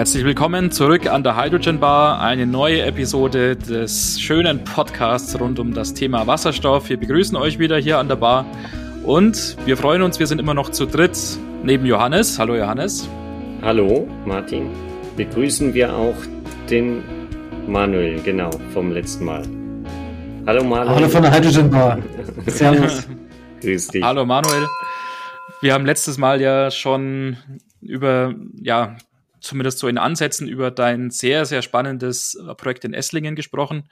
Herzlich willkommen zurück an der Hydrogen Bar, eine neue Episode des schönen Podcasts rund um das Thema Wasserstoff. Wir begrüßen euch wieder hier an der Bar und wir freuen uns, wir sind immer noch zu dritt neben Johannes. Hallo Johannes. Hallo Martin. Begrüßen wir auch den Manuel, genau, vom letzten Mal. Hallo Manuel. Hallo von der Hydrogen Bar. Servus. Grüß dich. Hallo Manuel. Wir haben letztes Mal ja schon über ja, zumindest so in Ansätzen über dein sehr, sehr spannendes äh, Projekt in Esslingen gesprochen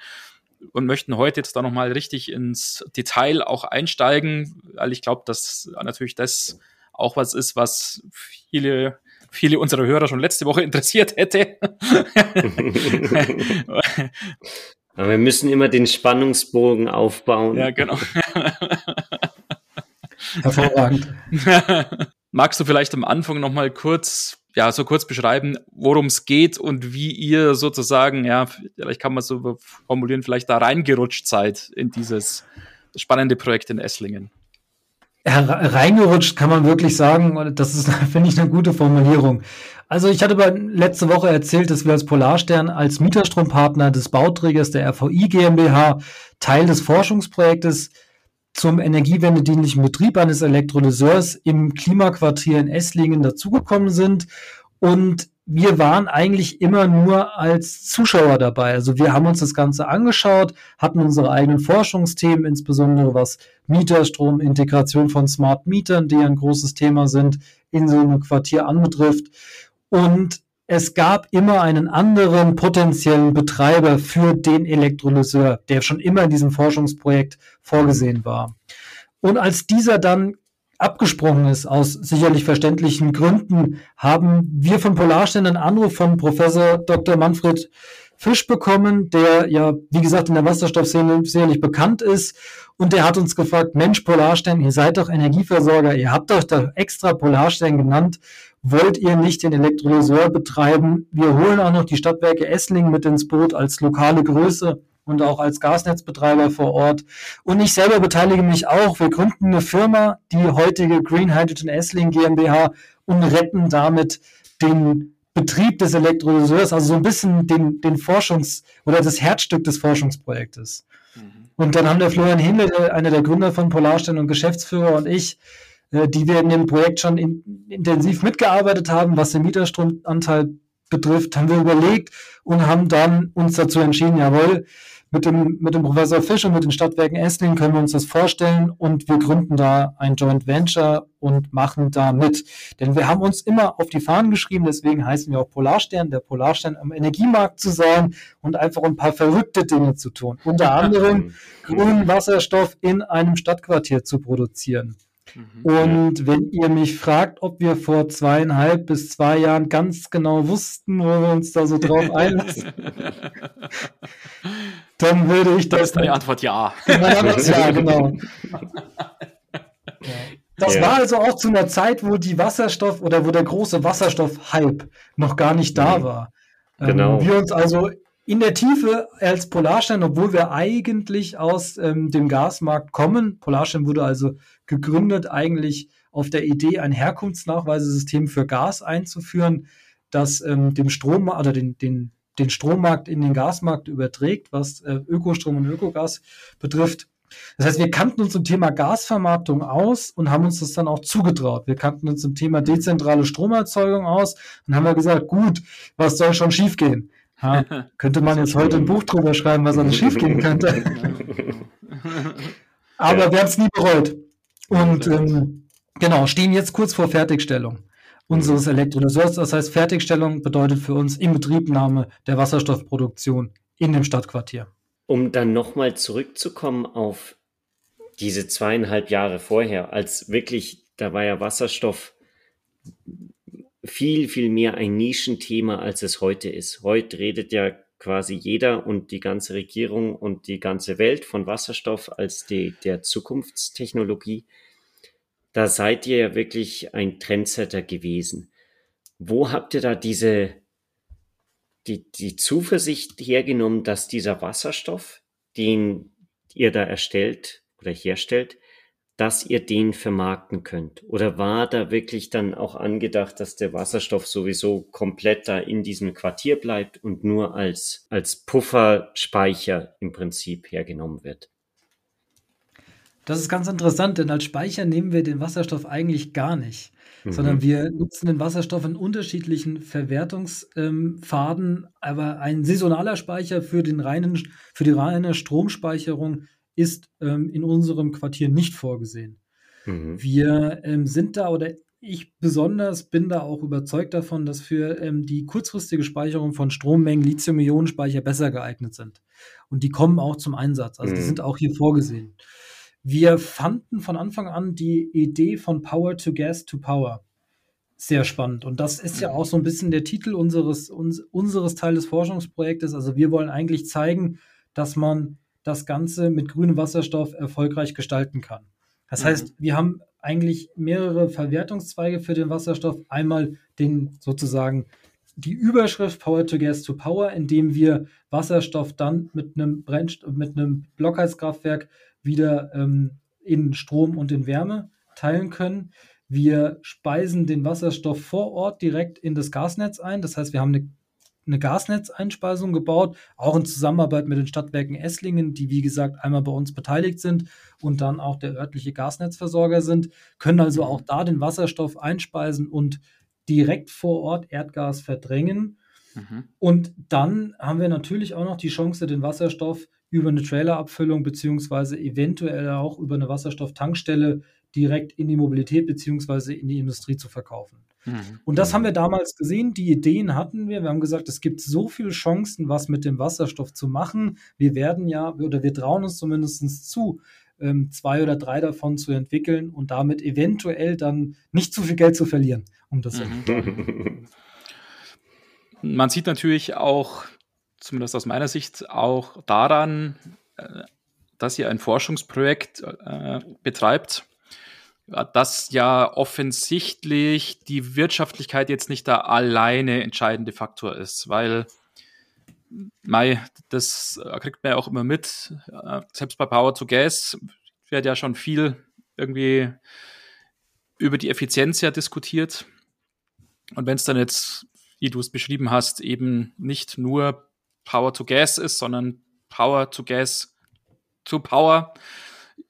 und möchten heute jetzt da nochmal richtig ins Detail auch einsteigen, weil ich glaube, dass natürlich das auch was ist, was viele viele unserer Hörer schon letzte Woche interessiert hätte. Aber wir müssen immer den Spannungsbogen aufbauen. Ja, genau. Hervorragend. Magst du vielleicht am Anfang nochmal kurz ja, so kurz beschreiben, worum es geht und wie ihr sozusagen, ja, vielleicht kann man so formulieren, vielleicht da reingerutscht seid in dieses spannende Projekt in Esslingen. Reingerutscht kann man wirklich sagen, das ist, finde ich, eine gute Formulierung. Also ich hatte letzte Woche erzählt, dass wir als Polarstern als Mieterstrompartner des Bauträgers der RVI GmbH Teil des Forschungsprojektes zum energiewendedienlichen Betrieb eines Elektrolyseurs im Klimaquartier in Esslingen dazugekommen sind. Und wir waren eigentlich immer nur als Zuschauer dabei. Also wir haben uns das Ganze angeschaut, hatten unsere eigenen Forschungsthemen, insbesondere was Mieterstrom, Integration von Smart Mietern, die ein großes Thema sind, in so einem Quartier anbetrifft. Und es gab immer einen anderen potenziellen Betreiber für den Elektrolyseur, der schon immer in diesem Forschungsprojekt vorgesehen war. Und als dieser dann abgesprungen ist, aus sicherlich verständlichen Gründen, haben wir von Polarstern einen Anruf von Professor Dr. Manfred Fisch bekommen, der ja, wie gesagt, in der Wasserstoffszene sicherlich bekannt ist. Und der hat uns gefragt, Mensch, Polarstern, ihr seid doch Energieversorger, ihr habt doch da extra Polarstern genannt wollt ihr nicht den Elektrolyseur betreiben? Wir holen auch noch die Stadtwerke Esslingen mit ins Boot als lokale Größe und auch als Gasnetzbetreiber vor Ort. Und ich selber beteilige mich auch. Wir gründen eine Firma, die heutige Green Hydrogen Esslingen GmbH und retten damit den Betrieb des Elektrolyseurs, also so ein bisschen den, den Forschungs- oder das Herzstück des Forschungsprojektes. Mhm. Und dann haben der Florian Hindle, einer der Gründer von Polarstern und Geschäftsführer und ich, die wir in dem Projekt schon in, intensiv mitgearbeitet haben, was den Mieterstromanteil betrifft, haben wir überlegt und haben dann uns dazu entschieden, jawohl, mit dem, mit dem Professor Fisch und mit den Stadtwerken Esslingen können wir uns das vorstellen und wir gründen da ein Joint Venture und machen da mit. Denn wir haben uns immer auf die Fahnen geschrieben, deswegen heißen wir auch Polarstern, der Polarstern am Energiemarkt zu sein und einfach ein paar verrückte Dinge zu tun. Unter anderem grünen Wasserstoff in einem Stadtquartier zu produzieren. Mhm. Und wenn ihr mich fragt, ob wir vor zweieinhalb bis zwei Jahren ganz genau wussten, wo wir uns da so drauf einlassen, dann würde ich das. Das ist die Antwort ja. ja, genau. Das ja. war also auch zu einer Zeit, wo die Wasserstoff oder wo der große Wasserstoff-Hype noch gar nicht da mhm. war. Ähm, genau. Ähm, wir uns also in der Tiefe als Polarstern, obwohl wir eigentlich aus ähm, dem Gasmarkt kommen. Polarstern wurde also gegründet, eigentlich auf der Idee, ein Herkunftsnachweisesystem für Gas einzuführen, das ähm, dem Strom oder den, den, den Strommarkt in den Gasmarkt überträgt, was äh, Ökostrom und Ökogas betrifft. Das heißt, wir kannten uns zum Thema Gasvermarktung aus und haben uns das dann auch zugetraut. Wir kannten uns zum Thema dezentrale Stromerzeugung aus und haben ja gesagt, gut, was soll schon schiefgehen? Ha, könnte man jetzt heute ein Buch drüber schreiben, was alles schiefgehen könnte. Aber ja. wir haben es nie bereut. Und ähm, genau, stehen jetzt kurz vor Fertigstellung unseres mhm. Elektrolyseurs. Das heißt, Fertigstellung bedeutet für uns Inbetriebnahme der Wasserstoffproduktion in dem Stadtquartier. Um dann nochmal zurückzukommen auf diese zweieinhalb Jahre vorher, als wirklich, da war ja Wasserstoff viel, viel mehr ein Nischenthema, als es heute ist. Heute redet ja quasi jeder und die ganze Regierung und die ganze Welt von Wasserstoff als die, der Zukunftstechnologie. Da seid ihr ja wirklich ein Trendsetter gewesen. Wo habt ihr da diese, die, die Zuversicht hergenommen, dass dieser Wasserstoff, den ihr da erstellt oder herstellt, dass ihr den vermarkten könnt? Oder war da wirklich dann auch angedacht, dass der Wasserstoff sowieso komplett da in diesem Quartier bleibt und nur als, als Pufferspeicher im Prinzip hergenommen wird? Das ist ganz interessant, denn als Speicher nehmen wir den Wasserstoff eigentlich gar nicht, mhm. sondern wir nutzen den Wasserstoff in unterschiedlichen Verwertungspfaden, ähm, aber ein saisonaler Speicher für, den reinen, für die reine Stromspeicherung ist ähm, in unserem Quartier nicht vorgesehen. Mhm. Wir ähm, sind da oder ich besonders bin da auch überzeugt davon, dass für ähm, die kurzfristige Speicherung von Strommengen Lithium-Ionen-Speicher besser geeignet sind. Und die kommen auch zum Einsatz. Also die mhm. sind auch hier vorgesehen. Wir fanden von Anfang an die Idee von Power to Gas to Power sehr spannend. Und das ist ja auch so ein bisschen der Titel unseres, uns, unseres Teil des Forschungsprojektes. Also wir wollen eigentlich zeigen, dass man das Ganze mit grünem Wasserstoff erfolgreich gestalten kann. Das mhm. heißt, wir haben eigentlich mehrere Verwertungszweige für den Wasserstoff. Einmal den sozusagen die Überschrift Power to Gas to Power, indem wir Wasserstoff dann mit einem, Brennst mit einem Blockheizkraftwerk wieder ähm, in Strom und in Wärme teilen können. Wir speisen den Wasserstoff vor Ort direkt in das Gasnetz ein. Das heißt, wir haben eine, eine Gasnetzeinspeisung gebaut, auch in Zusammenarbeit mit den Stadtwerken Esslingen, die wie gesagt einmal bei uns beteiligt sind und dann auch der örtliche Gasnetzversorger sind, können also auch da den Wasserstoff einspeisen und direkt vor Ort Erdgas verdrängen. Mhm. Und dann haben wir natürlich auch noch die Chance, den Wasserstoff über eine Trailerabfüllung beziehungsweise eventuell auch über eine Wasserstofftankstelle direkt in die Mobilität beziehungsweise in die Industrie zu verkaufen. Mhm. Und das haben wir damals gesehen, die Ideen hatten wir. Wir haben gesagt, es gibt so viele Chancen, was mit dem Wasserstoff zu machen. Wir werden ja, oder wir trauen uns zumindest zu, ähm, zwei oder drei davon zu entwickeln und damit eventuell dann nicht zu viel Geld zu verlieren, um das mhm. Man sieht natürlich auch zumindest aus meiner Sicht, auch daran, äh, dass ihr ein Forschungsprojekt äh, betreibt, dass ja offensichtlich die Wirtschaftlichkeit jetzt nicht der alleine entscheidende Faktor ist, weil Mai, das kriegt man ja auch immer mit. Äh, selbst bei Power to Gas wird ja schon viel irgendwie über die Effizienz ja diskutiert. Und wenn es dann jetzt, wie du es beschrieben hast, eben nicht nur Power to Gas ist, sondern Power to Gas to Power,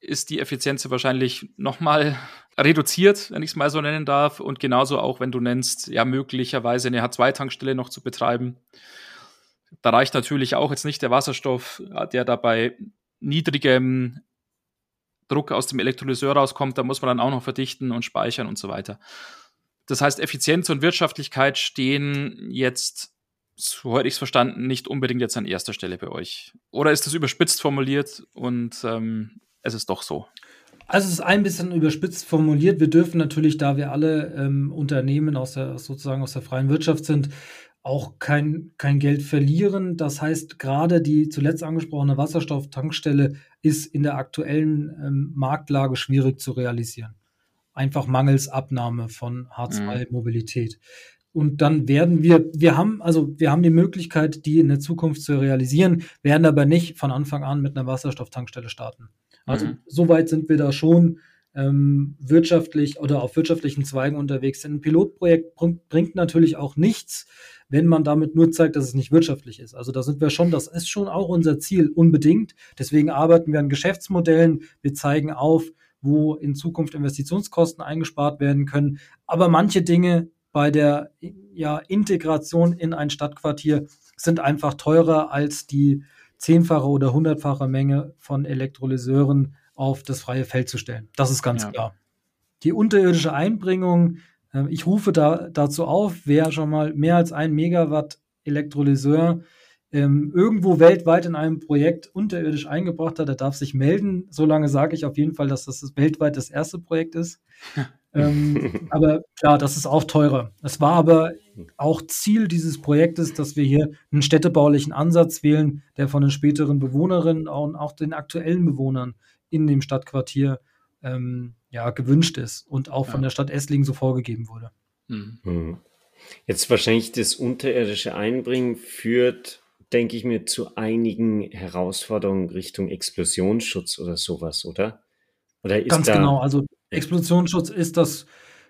ist die Effizienz wahrscheinlich nochmal reduziert, wenn ich es mal so nennen darf. Und genauso auch, wenn du nennst, ja, möglicherweise eine H2-Tankstelle noch zu betreiben. Da reicht natürlich auch jetzt nicht der Wasserstoff, der dabei niedrigem Druck aus dem Elektrolyseur rauskommt. Da muss man dann auch noch verdichten und speichern und so weiter. Das heißt, Effizienz und Wirtschaftlichkeit stehen jetzt so hätte ich es verstanden, nicht unbedingt jetzt an erster Stelle bei euch. Oder ist das überspitzt formuliert und ähm, es ist doch so? Also es ist ein bisschen überspitzt formuliert. Wir dürfen natürlich, da wir alle ähm, Unternehmen aus der sozusagen aus der freien Wirtschaft sind, auch kein, kein Geld verlieren. Das heißt, gerade die zuletzt angesprochene Wasserstofftankstelle ist in der aktuellen ähm, Marktlage schwierig zu realisieren. Einfach mangels Abnahme von H2-Mobilität. Mhm. Und dann werden wir, wir haben, also wir haben die Möglichkeit, die in der Zukunft zu realisieren, werden aber nicht von Anfang an mit einer Wasserstofftankstelle starten. Also mhm. soweit sind wir da schon ähm, wirtschaftlich oder auf wirtschaftlichen Zweigen unterwegs. Ein Pilotprojekt bringt natürlich auch nichts, wenn man damit nur zeigt, dass es nicht wirtschaftlich ist. Also da sind wir schon, das ist schon auch unser Ziel, unbedingt. Deswegen arbeiten wir an Geschäftsmodellen. Wir zeigen auf, wo in Zukunft Investitionskosten eingespart werden können. Aber manche Dinge bei der ja, Integration in ein Stadtquartier sind einfach teurer als die zehnfache oder hundertfache Menge von Elektrolyseuren auf das freie Feld zu stellen. Das ist ganz ja. klar. Die unterirdische Einbringung, äh, ich rufe da, dazu auf, wer schon mal mehr als ein Megawatt Elektrolyseur ähm, irgendwo weltweit in einem Projekt unterirdisch eingebracht hat, der darf sich melden. Solange sage ich auf jeden Fall, dass das weltweit das erste Projekt ist. ähm, aber ja, das ist auch teurer. Es war aber auch Ziel dieses Projektes, dass wir hier einen städtebaulichen Ansatz wählen, der von den späteren Bewohnerinnen und auch den aktuellen Bewohnern in dem Stadtquartier ähm, ja, gewünscht ist und auch ja. von der Stadt Esslingen so vorgegeben wurde. Mhm. mhm. Jetzt wahrscheinlich das unterirdische Einbringen führt, denke ich mir, zu einigen Herausforderungen Richtung Explosionsschutz oder sowas, oder? Oder ist Ganz da, genau, also Explosionsschutz ist das,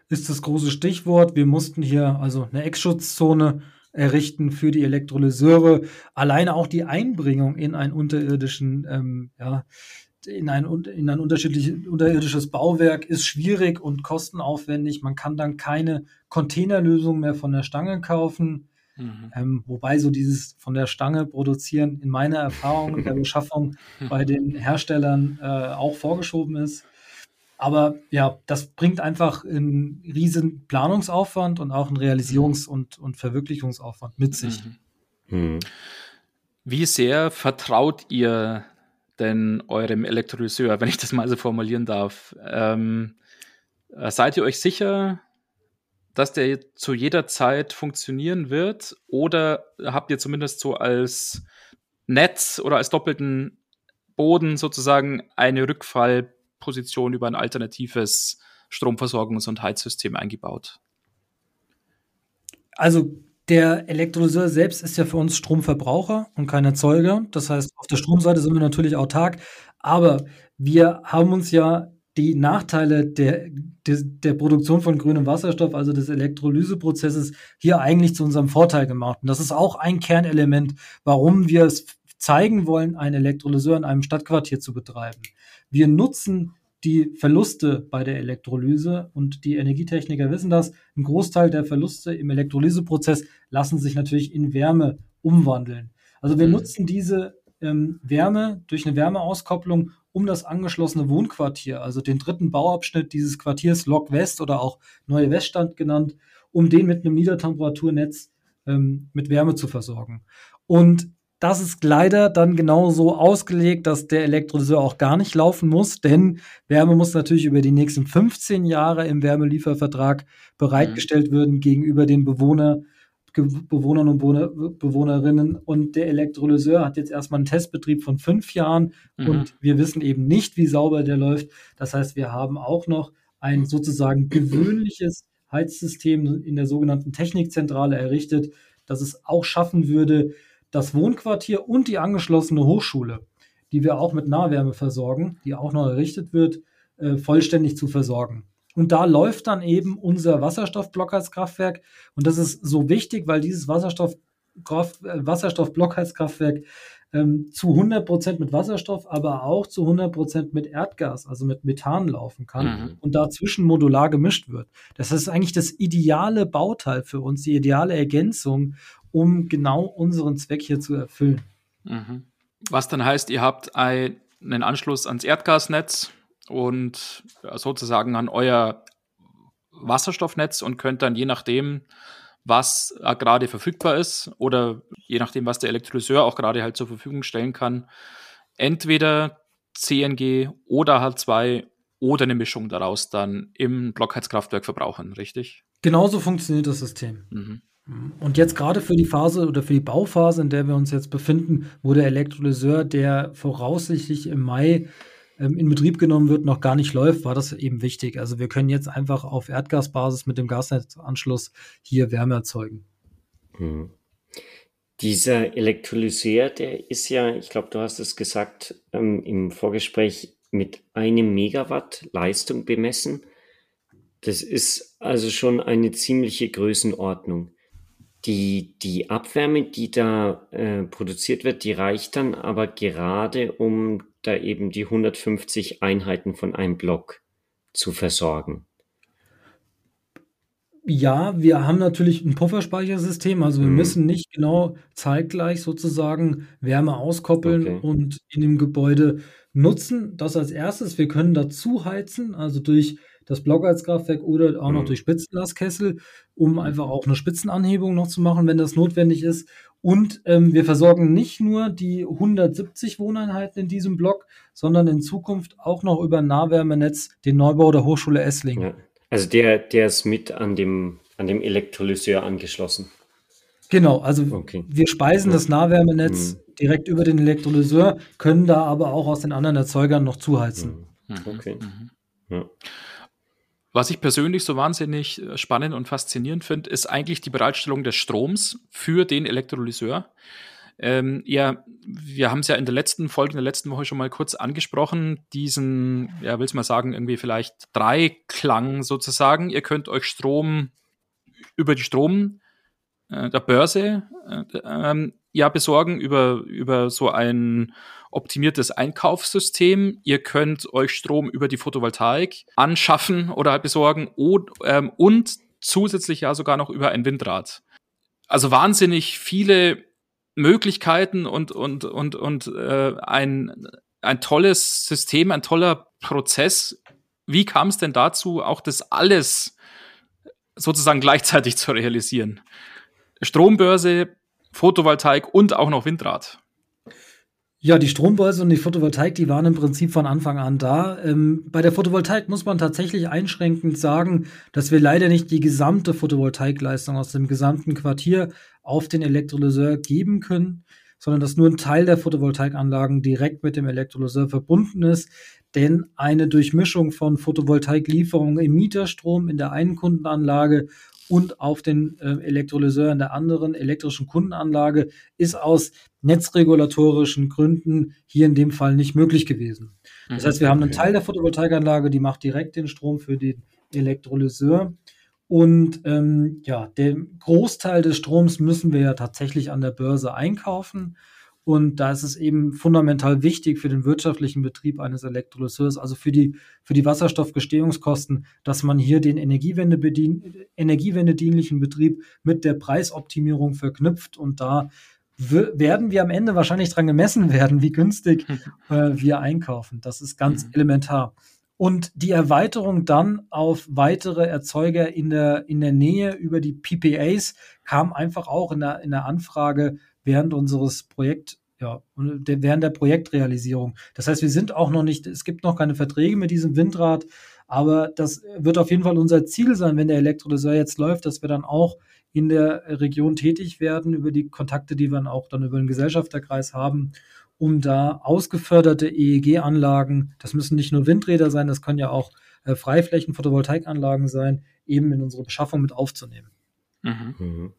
ist das große Stichwort. Wir mussten hier also eine Eckschutzzone errichten für die Elektrolyseure. Alleine auch die Einbringung in einen unterirdischen, ähm, ja, in ein, in ein unterirdisches Bauwerk ist schwierig und kostenaufwendig. Man kann dann keine Containerlösung mehr von der Stange kaufen. Mhm. Ähm, wobei so dieses von der Stange produzieren in meiner Erfahrung der Beschaffung bei den Herstellern äh, auch vorgeschoben ist. Aber ja, das bringt einfach einen riesen Planungsaufwand und auch einen Realisierungs- und, und Verwirklichungsaufwand mit sich. Mhm. mhm. Wie sehr vertraut ihr denn eurem Elektrolyseur, wenn ich das mal so formulieren darf? Ähm, äh, seid ihr euch sicher, dass der zu jeder Zeit funktionieren wird? Oder habt ihr zumindest so als Netz oder als doppelten Boden sozusagen eine Rückfallposition über ein alternatives Stromversorgungs- und Heizsystem eingebaut? Also der Elektrolyseur selbst ist ja für uns Stromverbraucher und kein Erzeuger. Das heißt, auf der Stromseite sind wir natürlich autark, aber wir haben uns ja die Nachteile der, der, der, Produktion von grünem Wasserstoff, also des Elektrolyseprozesses, hier eigentlich zu unserem Vorteil gemacht. Und das ist auch ein Kernelement, warum wir es zeigen wollen, einen Elektrolyseur in einem Stadtquartier zu betreiben. Wir nutzen die Verluste bei der Elektrolyse und die Energietechniker wissen das. Ein Großteil der Verluste im Elektrolyseprozess lassen sich natürlich in Wärme umwandeln. Also wir mhm. nutzen diese ähm, Wärme durch eine Wärmeauskopplung um das angeschlossene Wohnquartier, also den dritten Bauabschnitt dieses Quartiers Lok West oder auch Neue Weststand genannt, um den mit einem Niedertemperaturnetz ähm, mit Wärme zu versorgen. Und das ist leider dann genau so ausgelegt, dass der Elektrolyseur auch gar nicht laufen muss, denn Wärme muss natürlich über die nächsten 15 Jahre im Wärmeliefervertrag bereitgestellt mhm. werden gegenüber den Bewohner, Bewohnern und Bewohnerinnen. Und der Elektrolyseur hat jetzt erstmal einen Testbetrieb von fünf Jahren mhm. und wir wissen eben nicht, wie sauber der läuft. Das heißt, wir haben auch noch ein sozusagen gewöhnliches Heizsystem in der sogenannten Technikzentrale errichtet, das es auch schaffen würde, das Wohnquartier und die angeschlossene Hochschule, die wir auch mit Nahwärme versorgen, die auch noch errichtet wird, äh, vollständig zu versorgen. Und da läuft dann eben unser Wasserstoffblockheizkraftwerk. Und das ist so wichtig, weil dieses Wasserstoff, äh, Wasserstoffblockheizkraftwerk ähm, zu 100 Prozent mit Wasserstoff, aber auch zu 100 Prozent mit Erdgas, also mit Methan laufen kann mhm. und dazwischen modular gemischt wird. Das ist eigentlich das ideale Bauteil für uns, die ideale Ergänzung, um genau unseren Zweck hier zu erfüllen. Mhm. Was dann heißt, ihr habt einen Anschluss ans Erdgasnetz, und sozusagen an euer Wasserstoffnetz und könnt dann je nachdem, was gerade verfügbar ist oder je nachdem, was der Elektrolyseur auch gerade halt zur Verfügung stellen kann, entweder CNG oder H2 oder eine Mischung daraus dann im Blockheizkraftwerk verbrauchen, richtig? Genauso funktioniert das System. Mhm. Und jetzt gerade für die Phase oder für die Bauphase, in der wir uns jetzt befinden, wo der Elektrolyseur, der voraussichtlich im Mai ähm, in Betrieb genommen wird, noch gar nicht läuft, war das eben wichtig. Also wir können jetzt einfach auf Erdgasbasis mit dem Gasnetzanschluss hier Wärme erzeugen. Mhm. Dieser Elektrolyseur, der ist ja, ich glaube, du hast es gesagt ähm, im Vorgespräch, mit einem Megawatt Leistung bemessen. Das ist also schon eine ziemliche Größenordnung. Die, die Abwärme, die da äh, produziert wird, die reicht dann aber gerade, um da eben die 150 Einheiten von einem Block zu versorgen. Ja, wir haben natürlich ein Pufferspeichersystem, also wir mhm. müssen nicht genau zeitgleich sozusagen Wärme auskoppeln okay. und in dem Gebäude nutzen. Das als erstes. Wir können dazu heizen, also durch das Blockheizkraftwerk oder auch mhm. noch durch Spitzenlastkessel, um einfach auch eine Spitzenanhebung noch zu machen, wenn das notwendig ist. Und ähm, wir versorgen nicht nur die 170 Wohneinheiten in diesem Block, sondern in Zukunft auch noch über ein Nahwärmenetz den Neubau der Hochschule Esslingen. Ja. Also der, der ist mit an dem, an dem Elektrolyseur angeschlossen. Genau, also okay. wir speisen das Nahwärmenetz mhm. direkt über den Elektrolyseur, können da aber auch aus den anderen Erzeugern noch zuheizen. Mhm. Okay. Mhm. Ja. Was ich persönlich so wahnsinnig äh, spannend und faszinierend finde, ist eigentlich die Bereitstellung des Stroms für den Elektrolyseur. Ähm, ja, wir haben es ja in der letzten Folge, in der letzten Woche schon mal kurz angesprochen, diesen, ja, willst mal sagen, irgendwie vielleicht Dreiklang sozusagen. Ihr könnt euch Strom über die Strom äh, der Börse äh, ähm, ja besorgen, über, über so ein optimiertes Einkaufssystem. Ihr könnt euch Strom über die Photovoltaik anschaffen oder halt besorgen und, ähm, und zusätzlich ja sogar noch über ein Windrad. Also wahnsinnig viele Möglichkeiten und, und, und, und äh, ein, ein tolles System, ein toller Prozess. Wie kam es denn dazu, auch das alles sozusagen gleichzeitig zu realisieren? Strombörse, Photovoltaik und auch noch Windrad. Ja, die Strombörse und die Photovoltaik, die waren im Prinzip von Anfang an da. Ähm, bei der Photovoltaik muss man tatsächlich einschränkend sagen, dass wir leider nicht die gesamte Photovoltaikleistung aus dem gesamten Quartier auf den Elektrolyseur geben können, sondern dass nur ein Teil der Photovoltaikanlagen direkt mit dem Elektrolyseur verbunden ist. Denn eine Durchmischung von Photovoltaiklieferungen im Mieterstrom in der einen Kundenanlage und auf den äh, Elektrolyseur in der anderen elektrischen Kundenanlage ist aus netzregulatorischen Gründen hier in dem Fall nicht möglich gewesen. Das heißt, wir haben einen Teil der Photovoltaikanlage, die macht direkt den Strom für den Elektrolyseur. Und ähm, ja, den Großteil des Stroms müssen wir ja tatsächlich an der Börse einkaufen. Und da ist es eben fundamental wichtig für den wirtschaftlichen Betrieb eines Elektrolyseurs, also für die, für die Wasserstoffgestehungskosten, dass man hier den Energiewende energiewendedienlichen Betrieb mit der Preisoptimierung verknüpft. Und da werden wir am Ende wahrscheinlich dran gemessen werden, wie günstig äh, wir einkaufen. Das ist ganz mhm. elementar. Und die Erweiterung dann auf weitere Erzeuger in der, in der Nähe über die PPAs kam einfach auch in der, in der Anfrage während unseres Projekt, ja, während der Projektrealisierung. Das heißt, wir sind auch noch nicht, es gibt noch keine Verträge mit diesem Windrad, aber das wird auf jeden Fall unser Ziel sein, wenn der Elektrolyseur jetzt läuft, dass wir dann auch in der Region tätig werden über die Kontakte, die wir dann auch dann über den Gesellschafterkreis haben, um da ausgeförderte EEG-Anlagen, das müssen nicht nur Windräder sein, das können ja auch äh, Freiflächen, Photovoltaikanlagen sein, eben in unsere Beschaffung mit aufzunehmen. Mhm. Mhm.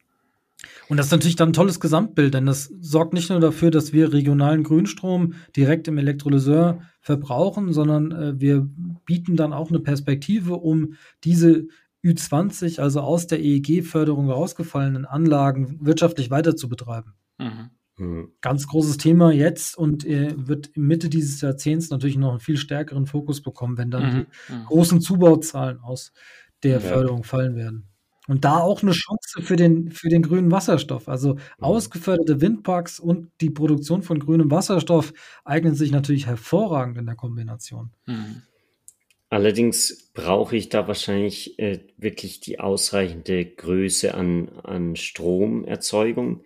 Und das ist natürlich dann ein tolles Gesamtbild, denn das sorgt nicht nur dafür, dass wir regionalen Grünstrom direkt im Elektrolyseur verbrauchen, sondern äh, wir bieten dann auch eine Perspektive, um diese Ü20, also aus der EEG-Förderung rausgefallenen Anlagen wirtschaftlich weiter zu betreiben. Mhm. Mhm. Ganz großes Thema jetzt und äh, wird Mitte dieses Jahrzehnts natürlich noch einen viel stärkeren Fokus bekommen, wenn dann mhm. die mhm. großen Zubauzahlen aus der ja. Förderung fallen werden. Und da auch eine Chance für den, für den grünen Wasserstoff. Also mhm. ausgeförderte Windparks und die Produktion von grünem Wasserstoff eignen sich natürlich hervorragend in der Kombination. Mhm. Allerdings brauche ich da wahrscheinlich äh, wirklich die ausreichende Größe an, an Stromerzeugung.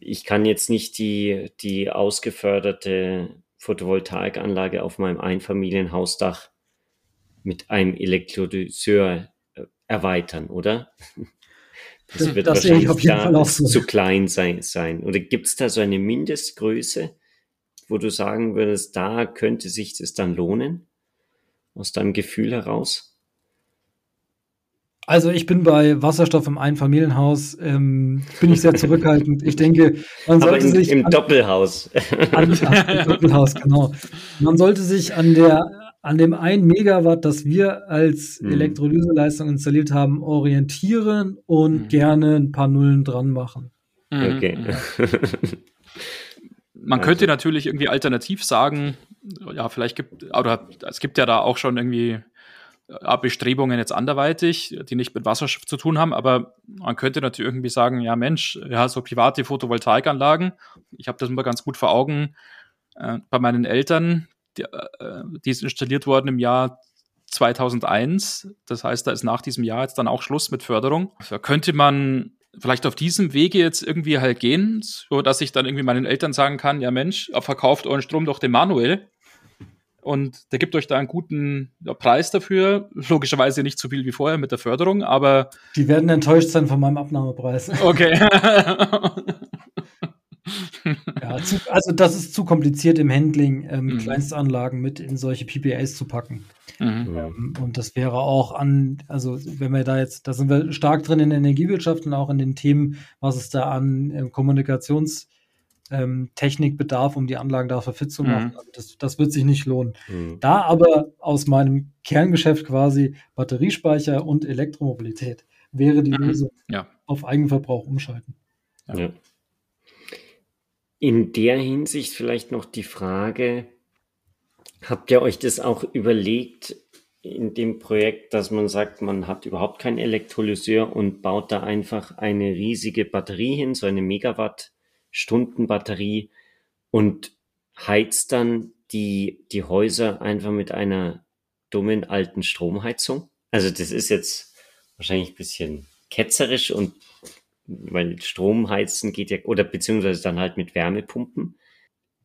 Ich kann jetzt nicht die, die ausgeförderte Photovoltaikanlage auf meinem Einfamilienhausdach mit einem Elektrolyseur erweitern, oder? Das, wird das wahrscheinlich auf jeden Fall auch so. zu klein sein. sein. Oder gibt es da so eine Mindestgröße, wo du sagen würdest, da könnte sich das dann lohnen? Aus deinem Gefühl heraus? Also ich bin bei Wasserstoff im Einfamilienhaus, ähm, bin ich sehr zurückhaltend. Ich denke, man sollte in, sich im an, Doppelhaus. An, ja, im Doppelhaus, genau. Man sollte sich an der an dem 1 Megawatt, das wir als mhm. Elektrolyseleistung installiert haben, orientieren und mhm. gerne ein paar Nullen dran machen. Mhm. Okay. Man also. könnte natürlich irgendwie alternativ sagen, ja, vielleicht gibt, oder es gibt ja da auch schon irgendwie äh, Bestrebungen jetzt anderweitig, die nicht mit Wasserstoff zu tun haben, aber man könnte natürlich irgendwie sagen, ja Mensch, ja, so private Photovoltaikanlagen, ich habe das immer ganz gut vor Augen, äh, bei meinen Eltern, die, äh, die ist installiert worden im Jahr 2001. Das heißt, da ist nach diesem Jahr jetzt dann auch Schluss mit Förderung. Da könnte man vielleicht auf diesem Wege jetzt irgendwie halt gehen, so dass ich dann irgendwie meinen Eltern sagen kann, ja Mensch, verkauft euren Strom doch dem Manuel. Und der gibt euch da einen guten ja, Preis dafür. Logischerweise nicht so viel wie vorher mit der Förderung, aber. Die werden enttäuscht sein von meinem Abnahmepreis. Okay. ja, zu, also das ist zu kompliziert im Handling, ähm, mhm. Kleinstanlagen mit in solche PPAs zu packen. Mhm. Ähm, und das wäre auch an, also wenn wir da jetzt, da sind wir stark drin in der Energiewirtschaft und auch in den Themen, was es da an äh, Kommunikations- ähm, Technikbedarf, um die Anlagen dafür fit zu machen. Mhm. Also das, das wird sich nicht lohnen. Mhm. Da aber aus meinem Kerngeschäft quasi Batteriespeicher und Elektromobilität wäre die mhm. Lösung ja. auf Eigenverbrauch umschalten. Ja. In der Hinsicht vielleicht noch die Frage, habt ihr euch das auch überlegt in dem Projekt, dass man sagt, man hat überhaupt keinen Elektrolyseur und baut da einfach eine riesige Batterie hin, so eine Megawatt-Stunden-Batterie und heizt dann die, die Häuser einfach mit einer dummen alten Stromheizung? Also das ist jetzt wahrscheinlich ein bisschen ketzerisch und weil Stromheizen geht ja, oder beziehungsweise dann halt mit Wärmepumpen.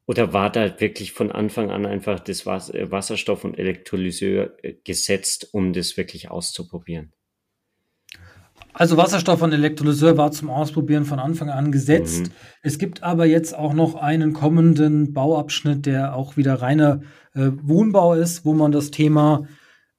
Oder war da wirklich von Anfang an einfach das äh, Wasserstoff- und Elektrolyseur äh, gesetzt, um das wirklich auszuprobieren? Also Wasserstoff und Elektrolyseur war zum Ausprobieren von Anfang an gesetzt. Mhm. Es gibt aber jetzt auch noch einen kommenden Bauabschnitt, der auch wieder reiner äh, Wohnbau ist, wo man das Thema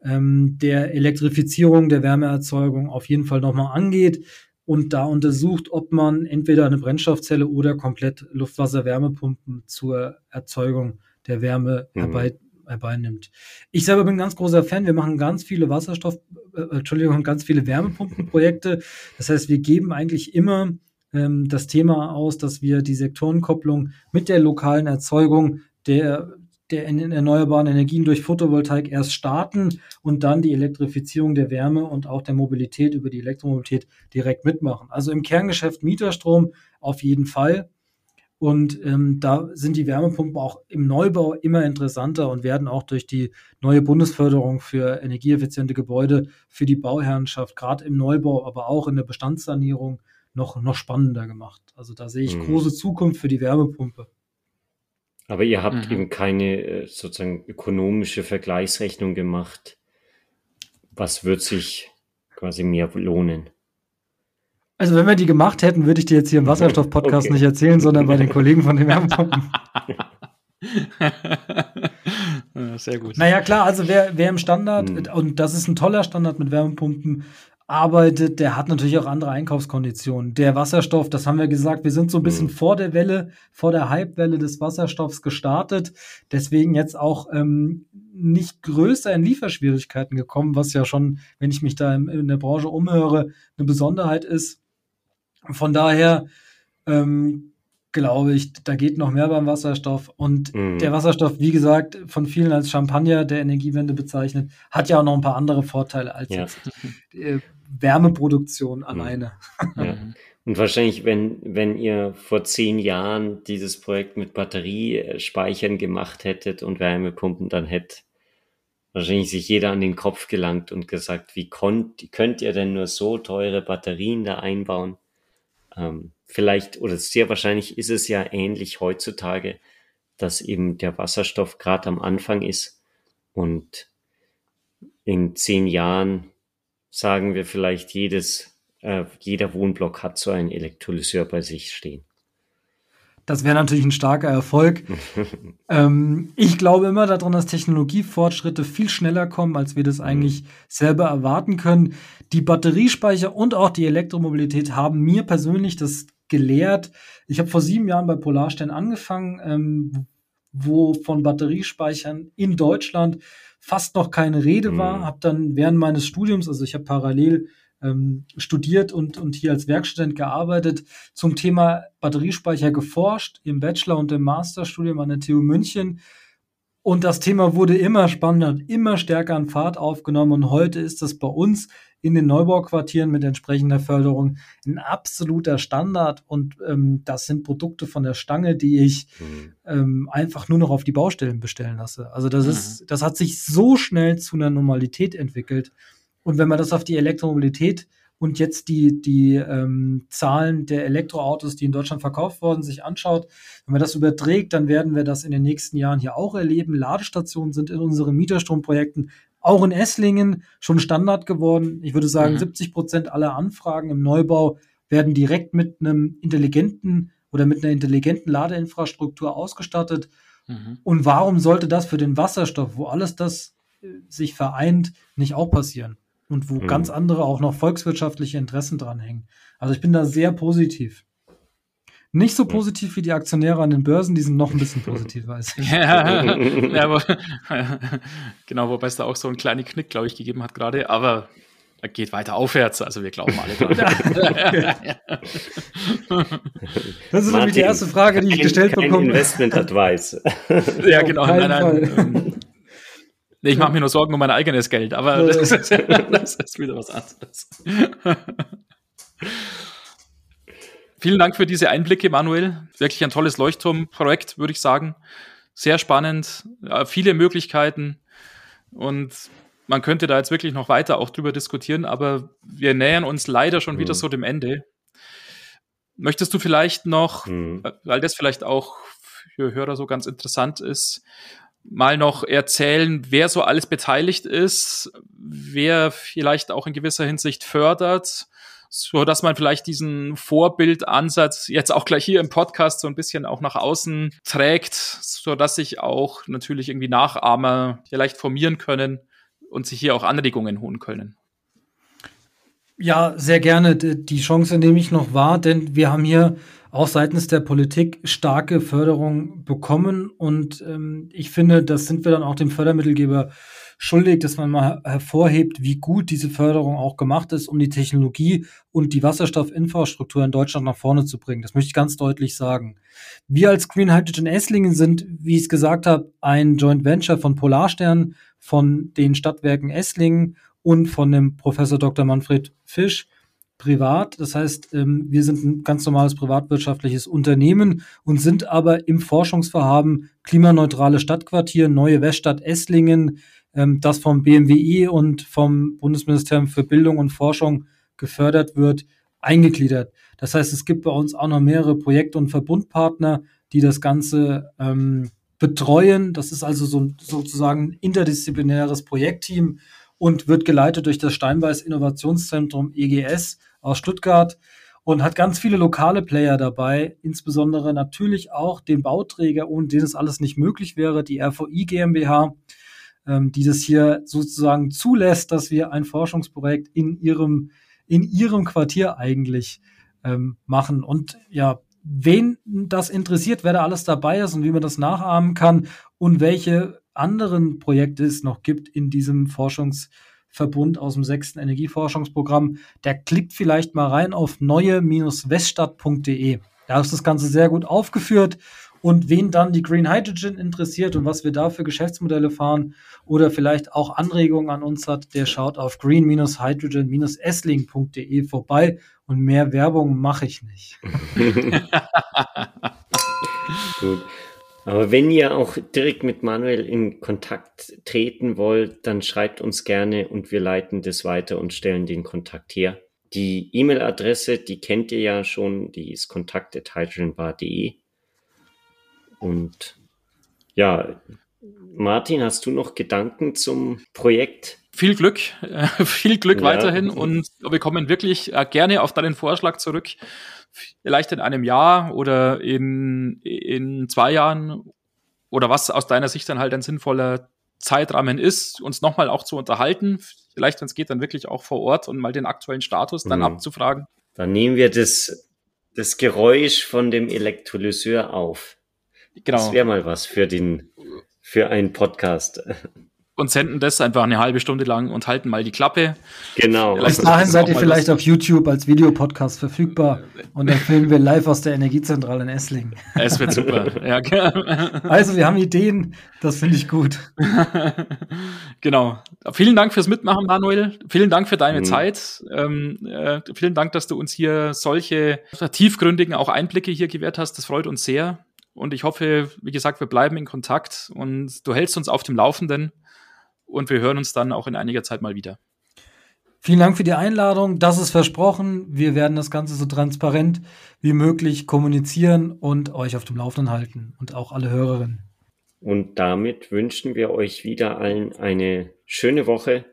ähm, der Elektrifizierung der Wärmeerzeugung auf jeden Fall nochmal angeht und da untersucht, ob man entweder eine Brennstoffzelle oder komplett Luftwasser-Wärmepumpen zur Erzeugung der Wärme mhm. herbei, herbeinimmt. Ich selber bin ein ganz großer Fan. Wir machen ganz viele Wasserstoff, äh, Entschuldigung, ganz viele Wärmepumpenprojekte. Das heißt, wir geben eigentlich immer ähm, das Thema aus, dass wir die Sektorenkopplung mit der lokalen Erzeugung der der erneuerbaren Energien durch Photovoltaik erst starten und dann die Elektrifizierung der Wärme und auch der Mobilität über die Elektromobilität direkt mitmachen. Also im Kerngeschäft Mieterstrom auf jeden Fall. Und ähm, da sind die Wärmepumpen auch im Neubau immer interessanter und werden auch durch die neue Bundesförderung für energieeffiziente Gebäude für die Bauherrenschaft, gerade im Neubau, aber auch in der Bestandssanierung, noch, noch spannender gemacht. Also da sehe ich mhm. große Zukunft für die Wärmepumpe. Aber ihr habt mhm. eben keine äh, sozusagen ökonomische Vergleichsrechnung gemacht. Was wird sich quasi mehr lohnen? Also wenn wir die gemacht hätten, würde ich dir jetzt hier im Wasserstoff-Podcast okay. nicht erzählen, sondern bei den Kollegen von den Wärmepumpen. Sehr gut. Naja, klar, also wer, wer im Standard, hm. und das ist ein toller Standard mit Wärmepumpen, arbeitet, der hat natürlich auch andere Einkaufskonditionen. Der Wasserstoff, das haben wir gesagt, wir sind so ein bisschen mhm. vor der Welle, vor der Hypewelle des Wasserstoffs gestartet, deswegen jetzt auch ähm, nicht größer in Lieferschwierigkeiten gekommen, was ja schon, wenn ich mich da in, in der Branche umhöre, eine Besonderheit ist. Von daher ähm, glaube ich, da geht noch mehr beim Wasserstoff. Und mhm. der Wasserstoff, wie gesagt, von vielen als Champagner der Energiewende bezeichnet, hat ja auch noch ein paar andere Vorteile als ja. jetzt äh, Wärmeproduktion alleine. Ja. Und wahrscheinlich, wenn, wenn ihr vor zehn Jahren dieses Projekt mit Batteriespeichern gemacht hättet und Wärmepumpen, dann hätte wahrscheinlich sich jeder an den Kopf gelangt und gesagt, wie konnt, könnt ihr denn nur so teure Batterien da einbauen? Ähm, vielleicht oder sehr wahrscheinlich ist es ja ähnlich heutzutage, dass eben der Wasserstoff gerade am Anfang ist und in zehn Jahren sagen wir vielleicht jedes, äh, jeder Wohnblock hat so einen Elektrolyseur bei sich stehen. Das wäre natürlich ein starker Erfolg. ähm, ich glaube immer daran, dass Technologiefortschritte viel schneller kommen, als wir das eigentlich selber erwarten können. Die Batteriespeicher und auch die Elektromobilität haben mir persönlich das gelehrt. Ich habe vor sieben Jahren bei Polarstern angefangen, ähm, wo von Batteriespeichern in Deutschland fast noch keine Rede war. Mhm. Habe dann während meines Studiums, also ich habe parallel ähm, studiert und, und hier als Werkstudent gearbeitet, zum Thema Batteriespeicher geforscht, im Bachelor- und im Masterstudium an der TU München. Und das Thema wurde immer spannender, immer stärker an Fahrt aufgenommen. Und heute ist das bei uns in den Neubauquartieren mit entsprechender Förderung ein absoluter Standard. Und ähm, das sind Produkte von der Stange, die ich mhm. ähm, einfach nur noch auf die Baustellen bestellen lasse. Also das mhm. ist, das hat sich so schnell zu einer Normalität entwickelt. Und wenn man das auf die Elektromobilität und jetzt die, die ähm, Zahlen der Elektroautos, die in Deutschland verkauft worden, sich anschaut, wenn man das überträgt, dann werden wir das in den nächsten Jahren hier auch erleben. Ladestationen sind in unseren Mieterstromprojekten auch in Esslingen schon Standard geworden. Ich würde sagen, mhm. 70 Prozent aller Anfragen im Neubau werden direkt mit einem intelligenten oder mit einer intelligenten Ladeinfrastruktur ausgestattet. Mhm. Und warum sollte das für den Wasserstoff, wo alles das äh, sich vereint, nicht auch passieren? Und wo mhm. ganz andere auch noch volkswirtschaftliche Interessen dranhängen. Also ich bin da sehr positiv. Nicht so positiv wie die Aktionäre an den Börsen, die sind noch ein bisschen positiver als ich. ja, ja wo, genau, wobei es da auch so einen kleinen Knick, glaube ich, gegeben hat gerade, aber er geht weiter aufwärts, also wir glauben alle dran. das ist nämlich die erste Frage, die ich gestellt kein bekomme. Investment Advice. ja, genau. Nein, nein, ähm, ich mache mir nur Sorgen um mein eigenes Geld, aber das ist, das ist wieder was anderes. Vielen Dank für diese Einblicke, Manuel. Wirklich ein tolles Leuchtturmprojekt, würde ich sagen. Sehr spannend, viele Möglichkeiten und man könnte da jetzt wirklich noch weiter auch drüber diskutieren, aber wir nähern uns leider schon mhm. wieder so dem Ende. Möchtest du vielleicht noch, mhm. weil das vielleicht auch für Hörer so ganz interessant ist, mal noch erzählen, wer so alles beteiligt ist, wer vielleicht auch in gewisser Hinsicht fördert, so dass man vielleicht diesen Vorbildansatz jetzt auch gleich hier im Podcast so ein bisschen auch nach außen trägt, so dass sich auch natürlich irgendwie Nachahmer vielleicht formieren können und sich hier auch Anregungen holen können. Ja, sehr gerne. Die Chance nehme ich noch wahr, denn wir haben hier auch seitens der Politik starke Förderung bekommen und ähm, ich finde, das sind wir dann auch dem Fördermittelgeber schuldig, dass man mal hervorhebt, wie gut diese Förderung auch gemacht ist, um die Technologie und die Wasserstoffinfrastruktur in Deutschland nach vorne zu bringen. Das möchte ich ganz deutlich sagen. Wir als Green Hydrogen Esslingen sind, wie ich es gesagt habe, ein Joint Venture von Polarstern, von den Stadtwerken Esslingen und von dem Professor Dr. Manfred Fisch privat. Das heißt, ähm, wir sind ein ganz normales privatwirtschaftliches Unternehmen und sind aber im Forschungsvorhaben klimaneutrale Stadtquartier, neue Weststadt Esslingen, ähm, das vom BMWI und vom Bundesministerium für Bildung und Forschung gefördert wird, eingegliedert. Das heißt, es gibt bei uns auch noch mehrere Projekte und Verbundpartner, die das Ganze ähm, betreuen. Das ist also so, sozusagen ein interdisziplinäres Projektteam und wird geleitet durch das Steinbeiß Innovationszentrum EGS aus Stuttgart und hat ganz viele lokale Player dabei, insbesondere natürlich auch den Bauträger, ohne den es alles nicht möglich wäre, die RVI GmbH, ähm, die das hier sozusagen zulässt, dass wir ein Forschungsprojekt in ihrem, in ihrem Quartier eigentlich ähm, machen. Und ja, wen das interessiert, wer da alles dabei ist und wie man das nachahmen kann und welche anderen Projekte es noch gibt in diesem Forschungsverbund aus dem sechsten Energieforschungsprogramm, der klickt vielleicht mal rein auf neue-weststadt.de. Da ist das Ganze sehr gut aufgeführt und wen dann die Green Hydrogen interessiert und was wir da für Geschäftsmodelle fahren oder vielleicht auch Anregungen an uns hat, der schaut auf green-hydrogen-essling.de vorbei und mehr Werbung mache ich nicht. Gut. Aber wenn ihr auch direkt mit Manuel in Kontakt treten wollt, dann schreibt uns gerne und wir leiten das weiter und stellen den Kontakt her. Die E-Mail-Adresse, die kennt ihr ja schon, die ist kontakt.hydrogenbar.de. Und ja, Martin, hast du noch Gedanken zum Projekt? Viel Glück, äh, viel Glück ja. weiterhin und wir kommen wirklich äh, gerne auf deinen Vorschlag zurück. Vielleicht in einem Jahr oder in, in zwei Jahren oder was aus deiner Sicht dann halt ein sinnvoller Zeitrahmen ist, uns nochmal auch zu unterhalten. Vielleicht, wenn es geht, dann wirklich auch vor Ort und mal den aktuellen Status dann mhm. abzufragen. Dann nehmen wir das, das Geräusch von dem Elektrolyseur auf. Genau. Das wäre mal was für den, für einen Podcast. Und senden das einfach eine halbe Stunde lang und halten mal die Klappe. Genau. Bis dahin seid ihr vielleicht auf YouTube als Videopodcast verfügbar und dann filmen wir live aus der Energiezentrale in Esslingen. Es wird super. ja. Also, wir haben Ideen, das finde ich gut. genau. Vielen Dank fürs Mitmachen, Manuel. Vielen Dank für deine mhm. Zeit. Ähm, äh, vielen Dank, dass du uns hier solche tiefgründigen auch Einblicke hier gewährt hast. Das freut uns sehr. Und ich hoffe, wie gesagt, wir bleiben in Kontakt und du hältst uns auf dem Laufenden und wir hören uns dann auch in einiger Zeit mal wieder. Vielen Dank für die Einladung. Das ist versprochen. Wir werden das Ganze so transparent wie möglich kommunizieren und euch auf dem Laufenden halten und auch alle Hörerinnen. Und damit wünschen wir euch wieder allen eine schöne Woche.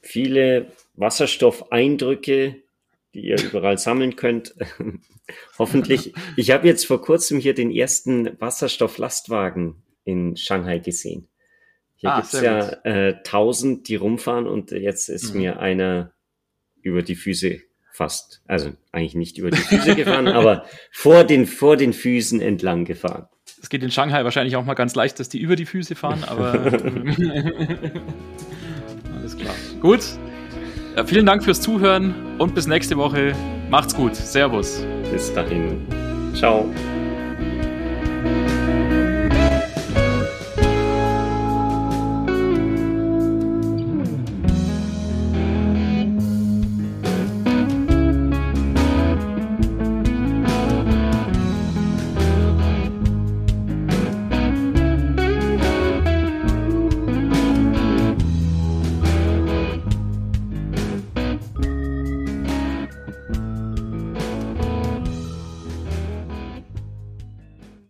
Viele Wasserstoffeindrücke, die ihr überall sammeln könnt. Hoffentlich. Ich habe jetzt vor kurzem hier den ersten Wasserstofflastwagen in Shanghai gesehen. Hier ah, es ja äh, tausend, die rumfahren und jetzt ist mhm. mir einer über die Füße fast, also eigentlich nicht über die Füße gefahren, aber vor den, vor den Füßen entlang gefahren. Es geht in Shanghai wahrscheinlich auch mal ganz leicht, dass die über die Füße fahren, aber alles klar. Gut, ja, vielen Dank fürs Zuhören und bis nächste Woche. Macht's gut. Servus. Bis dahin. Ciao.